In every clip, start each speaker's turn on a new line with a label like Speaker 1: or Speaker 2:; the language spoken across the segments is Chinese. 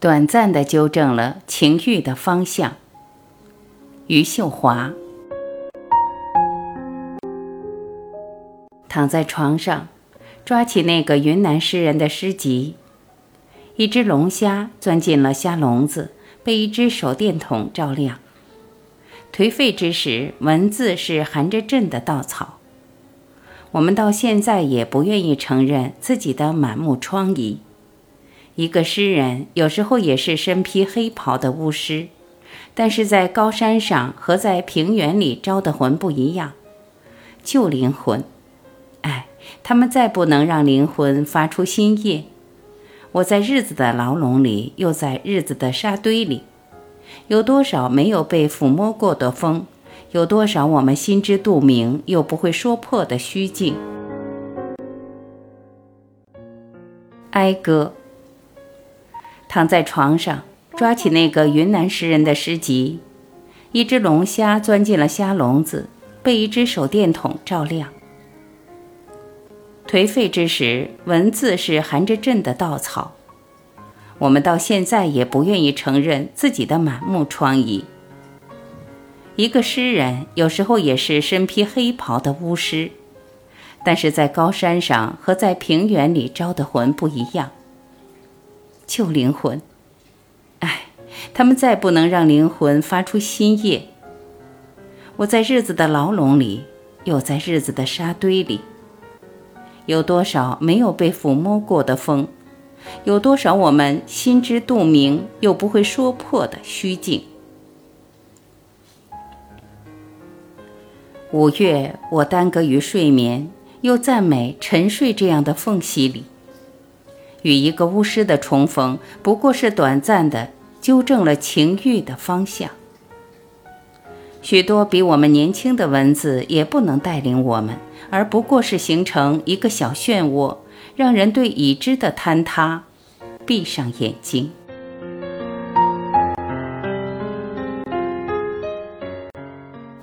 Speaker 1: 短暂地纠正了情欲的方向。余秀华躺在床上，抓起那个云南诗人的诗集。一只龙虾钻进了虾笼子，被一只手电筒照亮。颓废之时，文字是含着震的稻草。我们到现在也不愿意承认自己的满目疮痍。一个诗人有时候也是身披黑袍的巫师，但是在高山上和在平原里招的魂不一样，旧灵魂。哎，他们再不能让灵魂发出新叶。我在日子的牢笼里，又在日子的沙堆里，有多少没有被抚摸过的风？有多少我们心知肚明又不会说破的虚境？哀歌。躺在床上，抓起那个云南诗人的诗集，一只龙虾钻进了虾笼子，被一只手电筒照亮。颓废之时，文字是含着震的稻草。我们到现在也不愿意承认自己的满目疮痍。一个诗人有时候也是身披黑袍的巫师，但是在高山上和在平原里招的魂不一样。旧灵魂，哎，他们再不能让灵魂发出新叶。我在日子的牢笼里，又在日子的沙堆里。有多少没有被抚摸过的风？有多少我们心知肚明又不会说破的虚境？五月，我耽搁于睡眠，又赞美沉睡这样的缝隙里。与一个巫师的重逢，不过是短暂的纠正了情欲的方向。许多比我们年轻的文字也不能带领我们，而不过是形成一个小漩涡，让人对已知的坍塌闭上眼睛。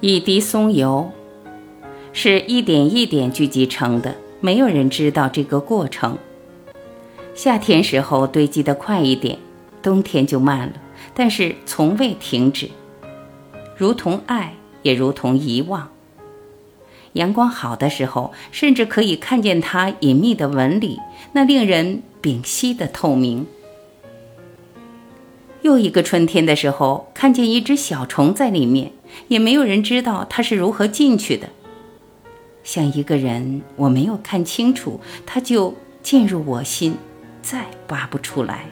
Speaker 1: 一滴松油是一点一点聚集成的，没有人知道这个过程。夏天时候堆积的快一点，冬天就慢了，但是从未停止。如同爱，也如同遗忘。阳光好的时候，甚至可以看见它隐秘的纹理，那令人屏息的透明。又一个春天的时候，看见一只小虫在里面，也没有人知道它是如何进去的。像一个人，我没有看清楚，他就进入我心。再拔不出来，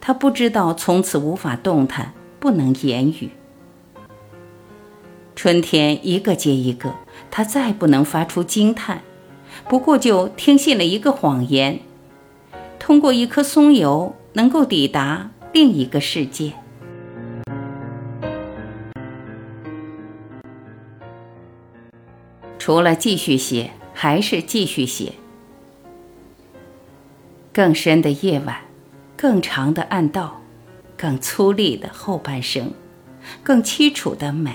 Speaker 1: 他不知道从此无法动弹，不能言语。春天一个接一个，他再不能发出惊叹，不过就听信了一个谎言：通过一颗松油，能够抵达另一个世界。除了继续写，还是继续写。更深的夜晚，更长的暗道，更粗粝的后半生，更凄楚的美。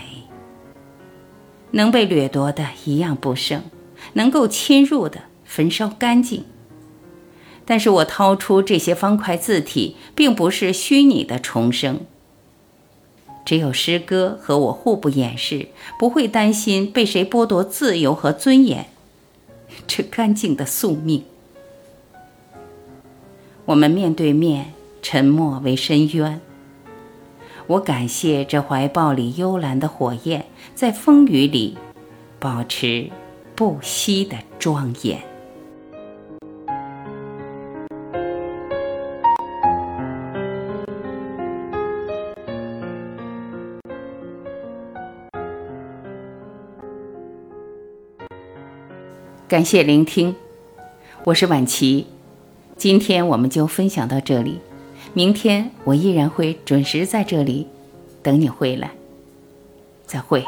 Speaker 1: 能被掠夺的一样不剩，能够侵入的焚烧干净。但是我掏出这些方块字体，并不是虚拟的重生。只有诗歌和我互不掩饰，不会担心被谁剥夺自由和尊严，这干净的宿命。我们面对面，沉默为深渊。我感谢这怀抱里幽蓝的火焰，在风雨里保持不息的庄严。感谢聆听，我是晚琪。今天我们就分享到这里，明天我依然会准时在这里等你回来。再会。